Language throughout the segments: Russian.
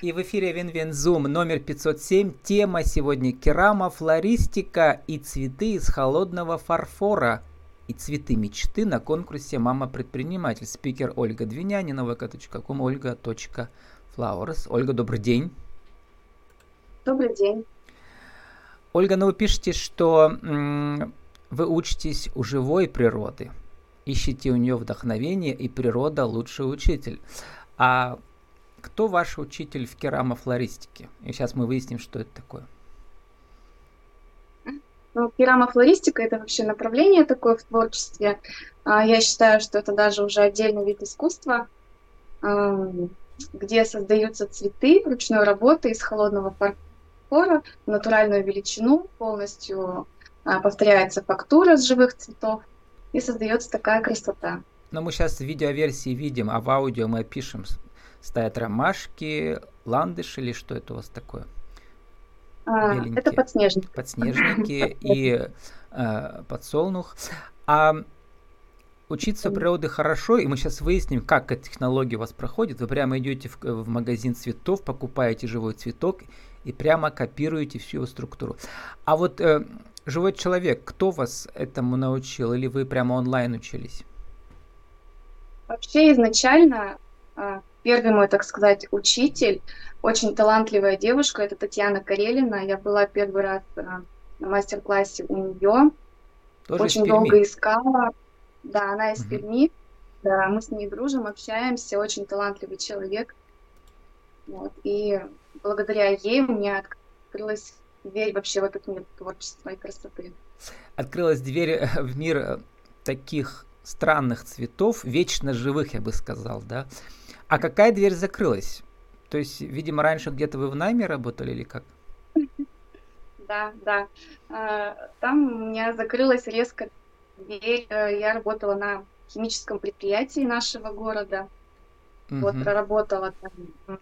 И в эфире WinWinZoom номер 507. Тема сегодня керамофлористика и цветы из холодного фарфора. И цветы мечты на конкурсе «Мама-предприниматель». Спикер Ольга Двинянина, vk.com, olga.flowers. Ольга, добрый день. Добрый день. Ольга, ну вы пишете, что м- вы учитесь у живой природы, ищете у нее вдохновение, и природа лучший учитель. А кто ваш учитель в керамофлористике? И сейчас мы выясним, что это такое. Ну, керамофлористика – это вообще направление такое в творчестве. А, я считаю, что это даже уже отдельный вид искусства, где создаются цветы ручной работы из холодного фарфора в натуральную величину, полностью а, повторяется фактура с живых цветов, и создается такая красота. Но мы сейчас в видеоверсии видим, а в аудио мы пишем стоят ромашки, ландыш или что это у вас такое? А, это подснежники. Подснежники и э, подсолнух. А учиться природы хорошо, и мы сейчас выясним, как эта технология у вас проходит. Вы прямо идете в, в магазин цветов, покупаете живой цветок и прямо копируете всю его структуру. А вот э, живой человек, кто вас этому научил, или вы прямо онлайн учились? Вообще изначально а, Первый мой, так сказать, учитель, очень талантливая девушка, это Татьяна Карелина. Я была первый раз э, на мастер-классе у нее. Тоже очень долго искала. Да, она из угу. Перми. Да, мы с ней дружим, общаемся, очень талантливый человек. Вот. И благодаря ей у меня открылась дверь вообще в этот мир творчества и красоты. Открылась дверь э, в мир э, таких странных цветов, вечно живых, я бы сказал, да. А какая дверь закрылась? То есть, видимо, раньше где-то вы в найме работали или как? Да, да. А, там у меня закрылась резко дверь. Э, я работала на химическом предприятии нашего города. Угу. Вот проработала там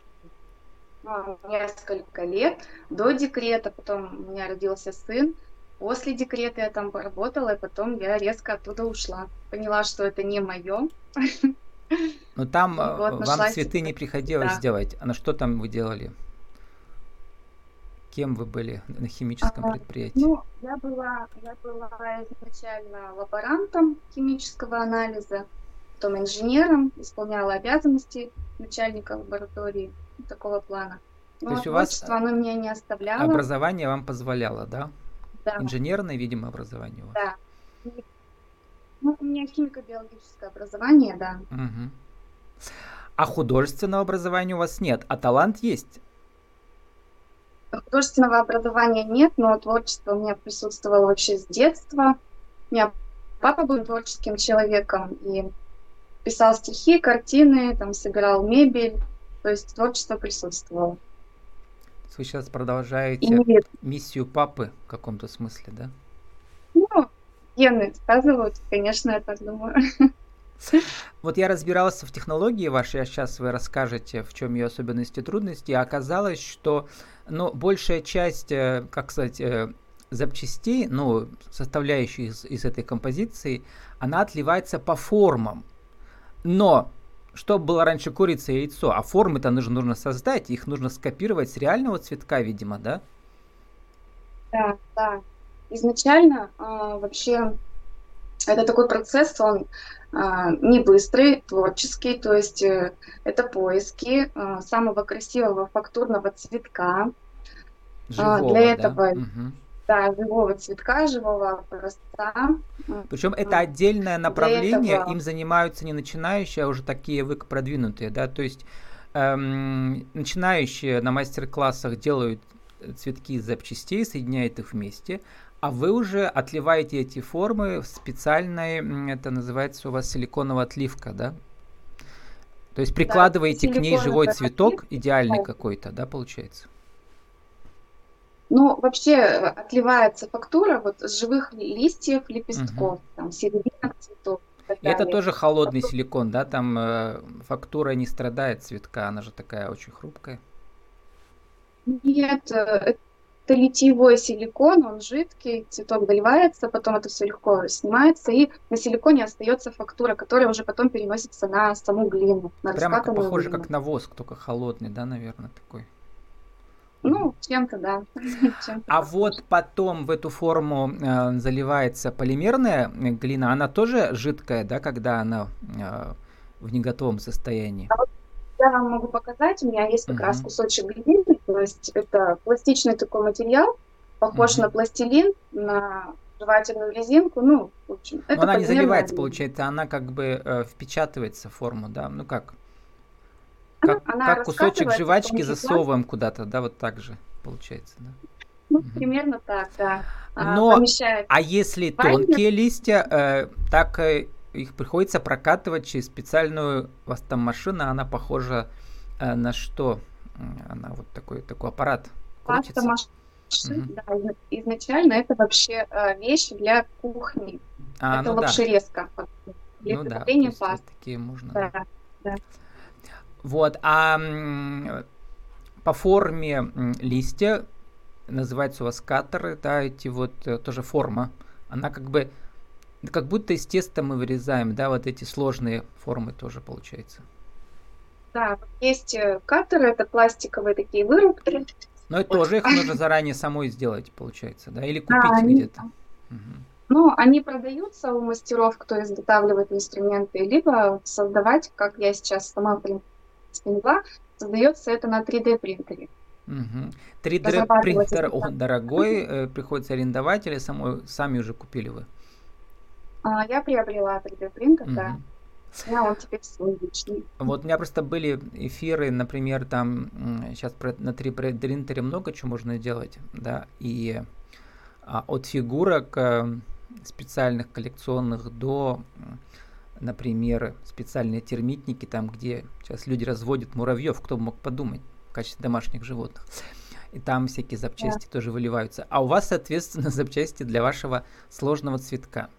ну, несколько лет до декрета, потом у меня родился сын. После декрета я там поработала, и потом я резко оттуда ушла. Поняла, что это не мое. Но там э, вот, вам цветы не приходилось да. делать. А на что там вы делали? Кем вы были на химическом а, предприятии? Ну, я была, я была изначально лаборантом химического анализа, потом инженером, исполняла обязанности начальника лаборатории такого плана. Но То есть у вас оно меня не оставляло. Образование вам позволяло, да? Да. Инженерное, видимо, образование у вас. Да. Ну, у меня химико-биологическое образование, да. Угу. А художественного образования у вас нет, а талант есть? Художественного образования нет, но творчество у меня присутствовало вообще с детства. У меня папа был творческим человеком и писал стихи, картины, там собирал мебель, то есть творчество присутствовало. Вы сейчас продолжаете и... миссию папы в каком-то смысле, да? Гены сказывают, конечно, я так думаю. Вот я разбирался в технологии вашей, а сейчас вы расскажете, в чем ее особенности и трудности. А оказалось, что ну, большая часть, э, как сказать, э, запчастей, ну, составляющих из, из этой композиции, она отливается по формам. Но что было раньше курица и яйцо, а формы-то нужно, нужно создать, их нужно скопировать с реального цветка, видимо, да? Да, да. Изначально э, вообще это такой процесс, он а, не быстрый, творческий, то есть э, это поиски а, самого красивого фактурного цветка. А, живого, Для этого, да? да, живого цветка, живого образца. Причем это отдельное направление, этого... им занимаются не начинающие, а уже такие вы продвинутые, да, то есть эм, начинающие на мастер-классах делают цветки из запчастей, соединяют их вместе, а вы уже отливаете эти формы в специальной, это называется у вас силиконовая отливка, да? То есть прикладываете да, к ней живой цветок, идеальный какой-то, да, получается? Ну, вообще э, отливается фактура вот с живых листьев, лепестков, угу. там, серединок цветов. И это тоже холодный силикон, да? Там э, фактура не страдает цветка, она же такая очень хрупкая. Нет, э, это литьевой силикон, он жидкий, цветок доливается, потом это все легко снимается, и на силиконе остается фактура, которая уже потом переносится на саму глину, на Прямо похоже, глину. как на воск, только холодный, да, наверное, такой? Ну, чем-то, да. А вот потом в эту форму э, заливается полимерная глина, она тоже жидкая, да, когда она э, в неготовом состоянии? А вот я вам могу показать, у меня есть как uh-huh. раз кусочек глины, то есть это пластичный такой материал, похож uh-huh. на пластилин, на жевательную резинку, ну, в общем. Это она не заливается, глина. получается, она как бы э, впечатывается в форму, да, ну как? Как, она как кусочек жвачки засовываем куда-то, да, вот так же получается, да? Ну, угу. примерно так, да. А, Но, а если тонкие листья, э, так э, их приходится прокатывать через специальную, у вас там машина, она похожа э, на что? Она вот такой, такой аппарат крутится. Угу. Да, изначально это вообще э, вещь для кухни. А, это ну лапшерезка. Да. Для ну да, пасты. такие можно. Да, да. Вот, а по форме листья называются у вас катеры, да, эти вот э, тоже форма. Она как бы как будто из теста мы вырезаем, да, вот эти сложные формы тоже получается. Да, есть э, катеры, это пластиковые такие вырубки. Но это тоже их нужно заранее самой сделать, получается, да, или купить да, где-то. Угу. Ну, они продаются у мастеров, кто изготавливает инструменты, либо создавать, как я сейчас сама поняла, создается это на 3D принтере. Угу. 3D принтер он дорогой, э, приходится арендовать или самой, сами уже купили вы? А, я приобрела 3D принтер, угу. да. Я он теперь свой личный. Вот у меня просто были эфиры, например, там сейчас на 3D принтере много чего можно делать, да, и а, от фигурок э, специальных коллекционных до, например, специальные термитники, там, где сейчас люди разводят муравьев, кто мог подумать, в качестве домашних животных. И там всякие запчасти да. тоже выливаются. А у вас, соответственно, запчасти для вашего сложного цветка.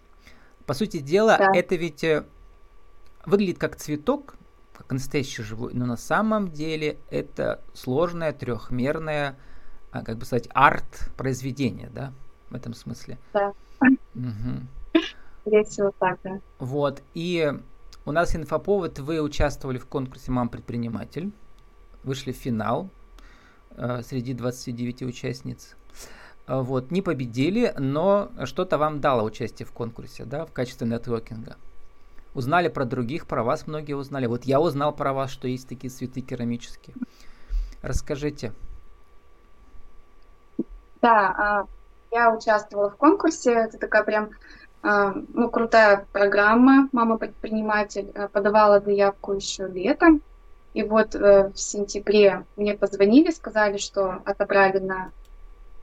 По сути дела, да. это ведь э, выглядит как цветок, как настоящий живой, но на самом деле это сложное трехмерное, а, как бы сказать, арт-произведение, да, в этом смысле. Да. Угу. Весело так, да. Вот, и у нас инфоповод, вы участвовали в конкурсе «Мам-предприниматель», вышли в финал э, среди 29 участниц. А, вот, не победили, но что-то вам дало участие в конкурсе, да, в качестве нетворкинга. Узнали про других, про вас многие узнали. Вот я узнал про вас, что есть такие цветы керамические. Расскажите. Да, а, я участвовала в конкурсе. Это такая прям а, ну, крутая программа «Мама предприниматель». Подавала заявку еще летом. И вот э, в сентябре мне позвонили, сказали, что отобрали на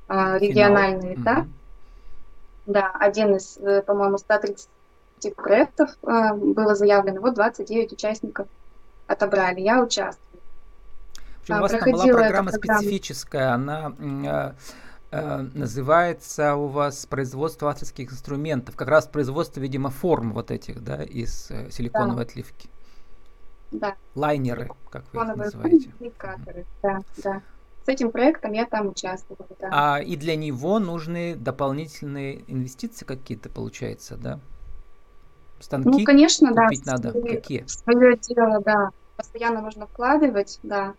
а, региональный Финал. этап. Угу. Да, один из, э, по-моему, 130 проектов а, было заявлено. Вот 29 участников отобрали. Я участвую. Причем у вас там была программа специфическая, она э, э, называется у вас производство авторских инструментов, как раз производство, видимо, форм вот этих, да, из э, силиконовой да. отливки. Да. Лайнеры, как вы их называете. Да, да. С этим проектом я там участвовала. Да. А и для него нужны дополнительные инвестиции какие-то, получается, да? Станки ну, конечно, купить да. надо. Свое, Какие? Свое дело, да. Постоянно нужно вкладывать, да.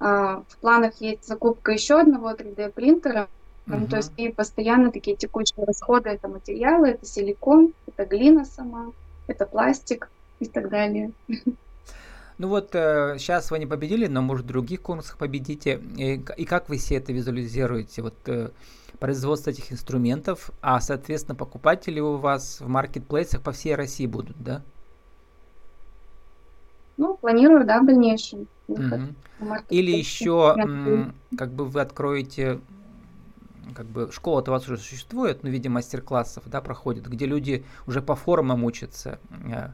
А, в планах есть закупка еще одного 3D принтера. Угу. Ну, то есть и постоянно такие текущие расходы это материалы, это силикон, это глина сама, это пластик и так далее. Ну вот э, сейчас вы не победили, но может в других конкурсах победите. И, и как вы себе это визуализируете? Вот э, производство этих инструментов, а соответственно покупатели у вас в маркетплейсах по всей России будут, да? Ну, планирую, да, в дальнейшем. Угу. Или еще, как бы вы откроете, как бы школа-то у вас уже существует, но в виде мастер-классов, да, проходит, где люди уже по формам учатся а,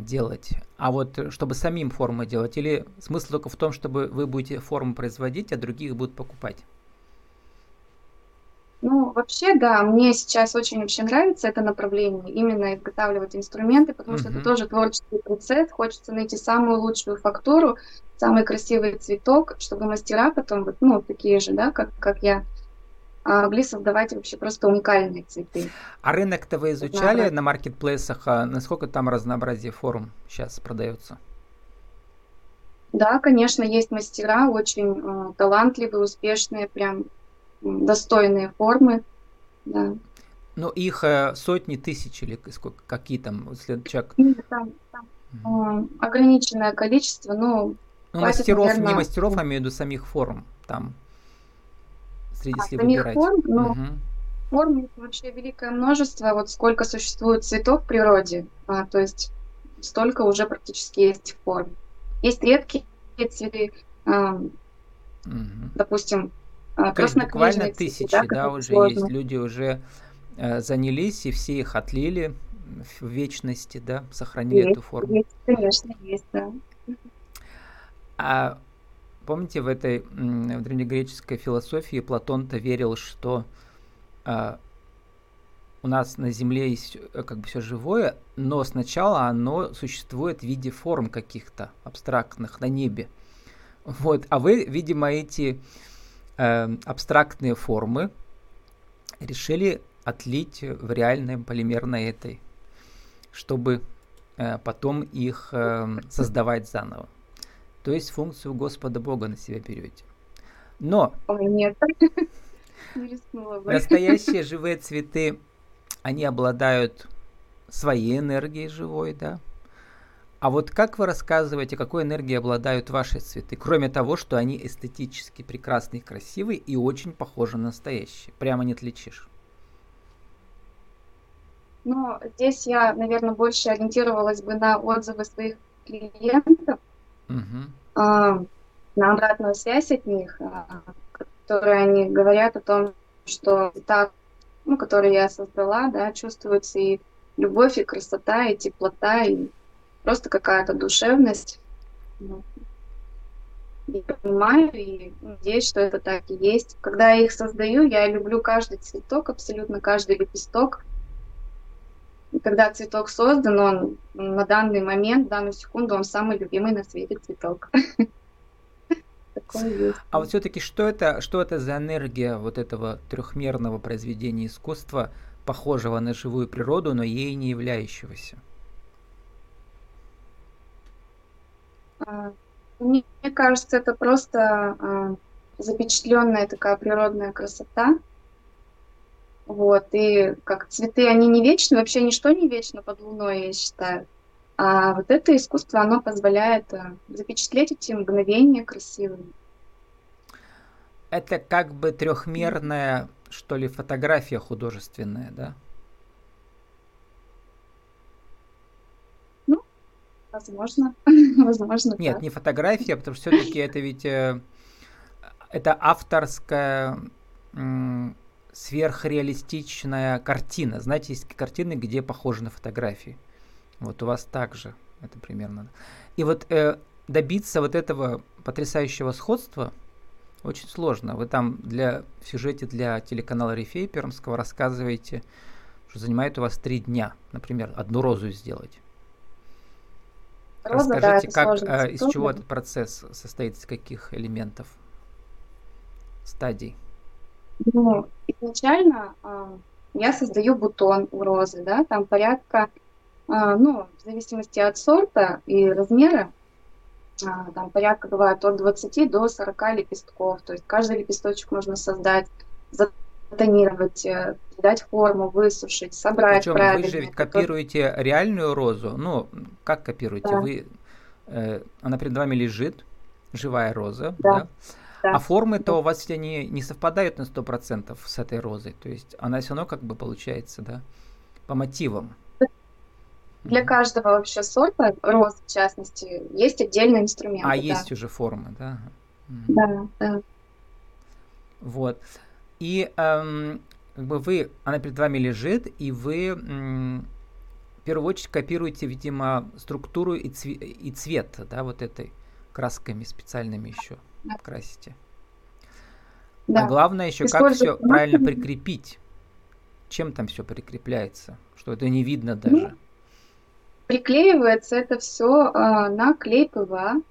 делать, а вот э, чтобы самим формы делать, или смысл только в том, чтобы вы будете форму производить, а других будут покупать? Ну, вообще, да, мне сейчас очень вообще нравится это направление, именно изготавливать инструменты, потому uh-huh. что это тоже творческий процесс, хочется найти самую лучшую фактуру, самый красивый цветок, чтобы мастера потом, ну, такие же, да, как, как я, а, могли создавать вообще просто уникальные цветы. А рынок-то вы изучали на, на маркетплейсах? А насколько там разнообразие форм сейчас продается? Да, конечно, есть мастера, очень э, талантливые, успешные, прям достойные формы. Да. Но их э, сотни тысяч или сколько, какие там, если человек... Нет, там, там mm. э, ограниченное количество, но... Ну, мастеров, наверное... не мастеров, а имею в виду самих форм там среди а, самих выбирать. форм, ну, угу. форм вообще великое множество, вот сколько существует цветов в природе, а, то есть столько уже практически есть форм. Есть редкие цветы, а, угу. допустим, а, буквально тысячи, да, да уже сложно. есть люди уже э, занялись и все их отлили в вечности, да, сохранили есть, эту форму. Есть, конечно, есть, да. А помните, в этой в древнегреческой философии Платон-то верил, что а, у нас на Земле есть э, как бы все живое, но сначала оно существует в виде форм каких-то абстрактных на небе. Вот, а вы, видимо, эти э, абстрактные формы решили отлить в реальной полимерной этой, чтобы э, потом их э, создавать заново. То есть функцию Господа Бога на себя берете. Но Ой, нет. настоящие живые цветы, они обладают своей энергией живой, да. А вот как вы рассказываете, какой энергией обладают ваши цветы, кроме того, что они эстетически прекрасные, красивые и очень похожи на настоящие? Прямо не отличишь. Ну, здесь я, наверное, больше ориентировалась бы на отзывы своих клиентов, угу. на обратную связь от них, а, которые они говорят о том, что так, ну, которые я создала, да, чувствуется и любовь, и красота, и теплота, и просто какая-то душевность. Ну, я понимаю и надеюсь, что это так и есть. Когда я их создаю, я люблю каждый цветок, абсолютно каждый лепесток. Когда цветок создан, он на данный момент, в данную секунду, он самый любимый на свете цветок. А вот все-таки что это, что это за энергия вот этого трехмерного произведения искусства, похожего на живую природу, но ей не являющегося? А, мне кажется, это просто а, запечатленная такая природная красота. Вот, и как цветы, они не вечны, вообще ничто не вечно под луной, я считаю. А вот это искусство, оно позволяет а, запечатлеть эти мгновения красивые. Это как бы трехмерная, что ли, фотография художественная, да? Возможно, возможно. Нет, так. не фотография, потому что все-таки это ведь э, это авторская э, сверхреалистичная картина. Знаете, есть картины, где похожи на фотографии. Вот у вас также это примерно. И вот э, добиться вот этого потрясающего сходства очень сложно. Вы там для в сюжете для телеканала Рифей Пермского рассказываете, что занимает у вас три дня, например, одну розу сделать. Роза, Расскажите, да, как, а, из чего этот процесс состоит, из каких элементов, стадий? Ну, изначально а, я создаю бутон у розы, да, там порядка, а, ну, в зависимости от сорта и размера, а, там порядка бывает от 20 до 40 лепестков, то есть каждый лепесточек можно создать, тонировать, э, дать форму, высушить, собрать Причем правильно. вы же ведь копируете реальную розу. Ну, как копируете? Да. Вы, э, она перед вами лежит, живая роза, да? да? Да. А формы-то у вас все не, не совпадают на 100% с этой розой. То есть она все равно как бы получается, да, по мотивам. Для mm каждого вообще сорта, роз в частности, есть отдельные инструменты. А да. есть уже формы, да? mm Да, да. Вот. И эм, как бы вы, она перед вами лежит, и вы м, в первую очередь копируете, видимо, структуру и, цве- и цвет, да, вот этой красками специальными еще красите. Да. А главное еще, как все правильно прикрепить. Чем там все прикрепляется, что это не видно ну, даже. Приклеивается это все э, а, на клей ПВА.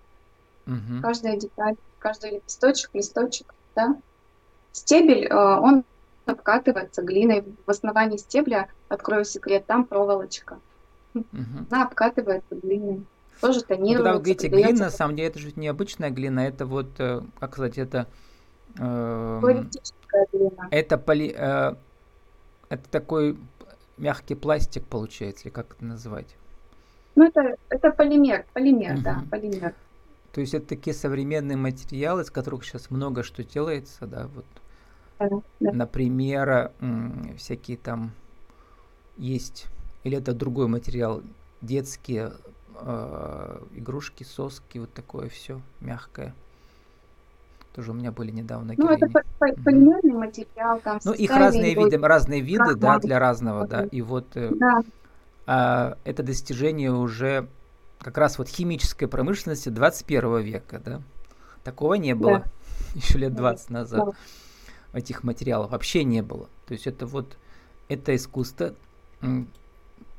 Угу. Каждая деталь, каждый лепесточек, листочек, да. Стебель, э, он обкатывается глиной. В основании стебля, открою секрет, там проволочка. Угу. Она обкатывается глиной. Тоже тонируется. Ну, когда вы говорите глина, на самом деле это же необычная глина, это вот, э, как сказать, это... Э, глина. Это, поли, э, это такой мягкий пластик получается, или как это называть? Ну, это, это полимер, полимер, угу. да, полимер. То есть это такие современные материалы, из которых сейчас много что делается, да, вот. Да. Например, всякие там есть, или это другой материал, детские э, игрушки, соски, вот такое все мягкое. Тоже у меня были недавно Ну, это полимерный материал, там. Ну, их разные виды, разные виды, да, для разного, да. И вот э, да. э, это достижение уже как раз вот химической промышленности 21 века, да. Такого не было да. еще лет 20 назад. Да. Этих материалов вообще не было. То есть это вот, это искусство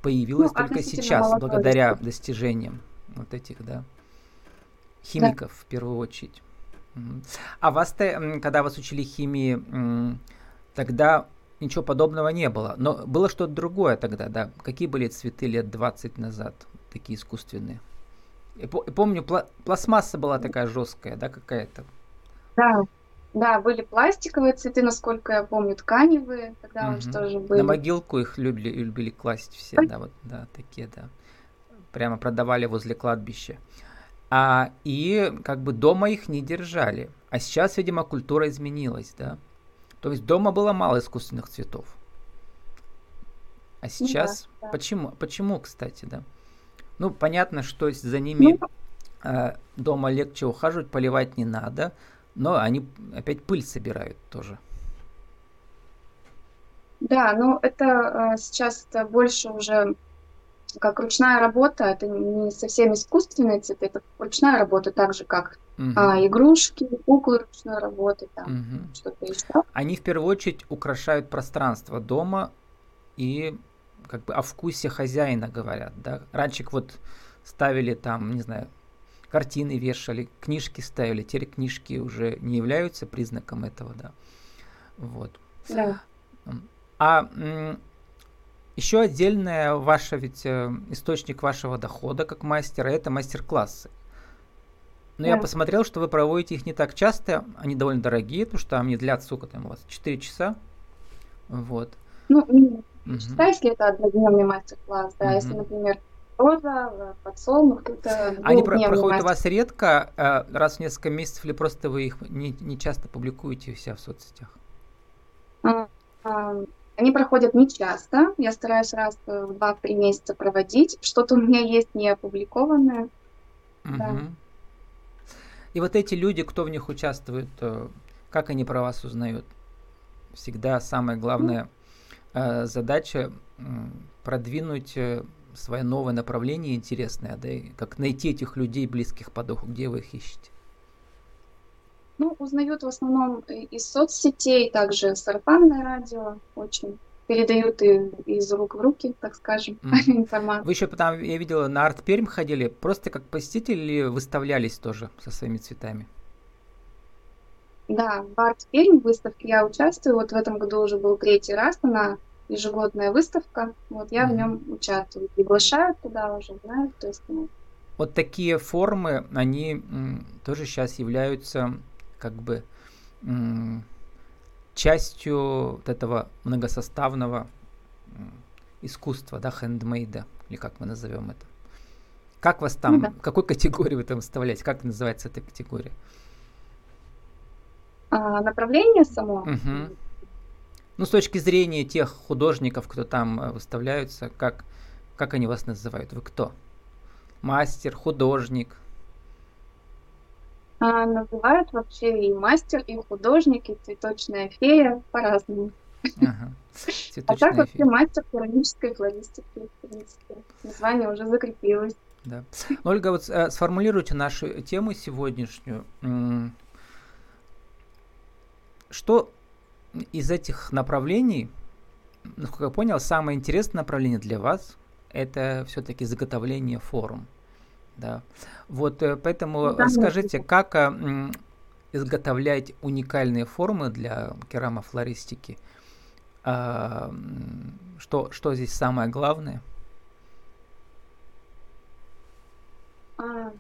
появилось ну, только сейчас, благодаря достижениям вот этих, да, химиков да. в первую очередь. А вас-то, когда вас учили химии, тогда ничего подобного не было. Но было что-то другое тогда, да. Какие были цветы лет 20 назад, такие искусственные? Я помню, пла- пластмасса была такая жесткая, да, какая-то. Да, да, были пластиковые цветы, насколько я помню, тканевые, тогда угу. уже тоже были. На могилку их любили, любили класть все, да, вот, да, такие, да. Прямо продавали возле кладбища. А, и как бы дома их не держали. А сейчас, видимо, культура изменилась, да. То есть дома было мало искусственных цветов. А сейчас да, да. почему? Почему, кстати, да? Ну, понятно, что за ними ну, э, дома легче ухаживать, поливать не надо, но они опять пыль собирают тоже. Да, ну это э, сейчас это больше уже как ручная работа, это не совсем искусственные цветы, это ручная работа, так же как угу. а, игрушки, куклы ручной работы, там угу. что-то еще. Они в первую очередь украшают пространство дома и как бы о вкусе хозяина говорят, да. Раньше вот ставили там, не знаю, картины вешали, книжки ставили, теперь книжки уже не являются признаком этого, да. Вот. Да. А еще отдельная ваша ведь э, источник вашего дохода как мастера это мастер-классы. Но да. я посмотрел, что вы проводите их не так часто, они довольно дорогие, потому что они длятся сколько там у вас? 4 часа. Вот. Ну, угу. часа, если это однодневный мастер-класс, да, угу. если, например, роза, подсолнух, это Они про- проходят у вас редко, э, раз в несколько месяцев, или просто вы их не, не часто публикуете у себя в соцсетях? А, а, они проходят не часто, я стараюсь раз в два-три месяца проводить. Что-то у меня есть не опубликованное. Угу. Да. И вот эти люди, кто в них участвует, э, как они про вас узнают? Всегда самая главная ну, задача продвинуть э, свое новое направление интересное, да, и как найти этих людей, близких по духу, где вы их ищете? Ну, узнают в основном из соцсетей, также сарафанное радио очень передают и из рук в руки, так скажем, mm. информацию. Вы еще потом, я видела, на Арт Пермь ходили, просто как посетители выставлялись тоже со своими цветами? Да, в Арт Пермь выставке я участвую, вот в этом году уже был третий раз, она ежегодная выставка, вот я mm. в нем участвую, приглашают туда уже, знают, то есть ну, вот такие формы, они тоже сейчас являются как бы частью вот этого многосоставного искусства, да, хендмейда, или как мы назовем это. Как вас там, ну, да. какой категории вы там вставляете, как называется эта категория? А, направление само? Угу. Ну, с точки зрения тех художников, кто там э, выставляются, как, как они вас называют? Вы кто? Мастер, художник, а, называют вообще и мастер, и художник, и цветочная фея по-разному. Ага. А так вообще мастер керамической флористики, в принципе. Название уже закрепилось. Да. Ольга, вот э, сформулируйте нашу тему сегодняшнюю. Что из этих направлений, насколько я понял, самое интересное направление для вас это все-таки заготовление форм. Да. Вот э, поэтому да, скажите, как э, изготовлять уникальные формы для керамофлористики А, что, что здесь самое главное? А,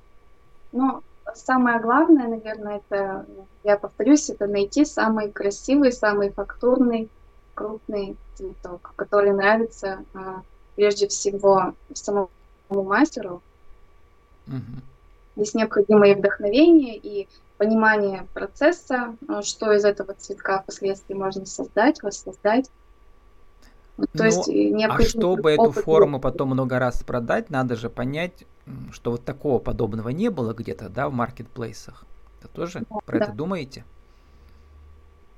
ну, самое главное, наверное, это, я повторюсь, это найти самый красивый, самый фактурный, крупный цветок, который нравится а, прежде всего самому мастеру. Угу. Здесь необходимо и вдохновение, и понимание процесса, а, что из этого цветка впоследствии можно создать, воссоздать. То ну, есть необходимо... А чтобы эту форму потом много раз продать, надо же понять, что вот такого подобного не было где-то, да, в маркетплейсах. Это тоже да, про да. это думаете?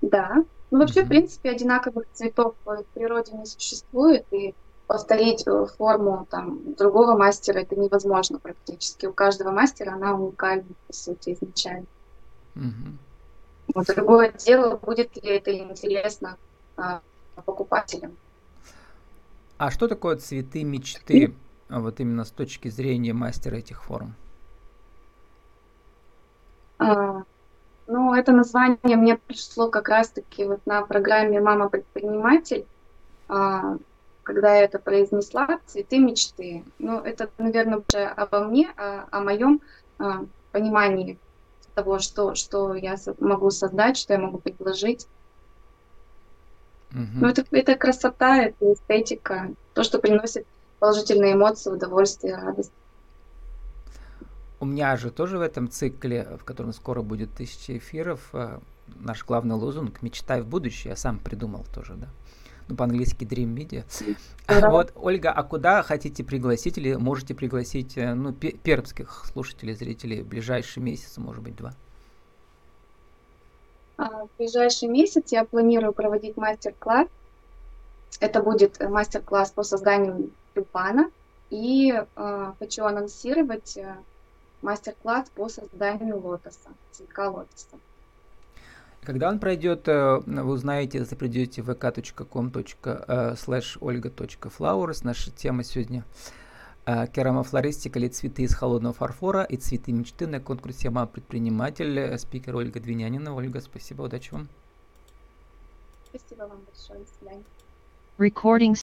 Да. Ну, вообще, угу. в принципе, одинаковых цветов в природе не существует, и повторить э, форму там другого мастера это невозможно практически. У каждого мастера она уникальна, по сути, изначально. Угу. Вот другое дело, будет ли это интересно а, покупателям. А что такое цветы мечты? Вот именно с точки зрения мастера этих форм? А, ну, это название мне пришло как раз-таки вот на программе «Мама предприниматель», а, когда я это произнесла, «Цветы мечты». Ну, это, наверное, уже обо мне, о, о моем а, понимании того, что, что я могу создать, что я могу предложить. Угу. Ну, это, это красота, это эстетика, то, что приносит положительные эмоции, удовольствие, радость. У меня же тоже в этом цикле, в котором скоро будет тысяча эфиров, э, наш главный лозунг «Мечтай в будущее», я сам придумал тоже, да. Ну, по-английски Dream Media. Да. Вот, Ольга, а куда хотите пригласить или можете пригласить, э, ну, пермских слушателей, зрителей в ближайший месяц, может быть, два? А, в ближайший месяц я планирую проводить мастер-класс. Это будет мастер-класс по созданию тюльпана. И э, хочу анонсировать э, мастер-класс по созданию лотоса, цветка лотоса. Когда он пройдет, э, вы узнаете, если придете в vk.com slash olga.flowers. Наша тема сегодня э, керамофлористика или цветы из холодного фарфора и цветы мечты на конкурсе «Мама предприниматель». Э, спикер Ольга Двинянина. Ольга, спасибо, удачи вам. Спасибо вам большое. До свидания. Recording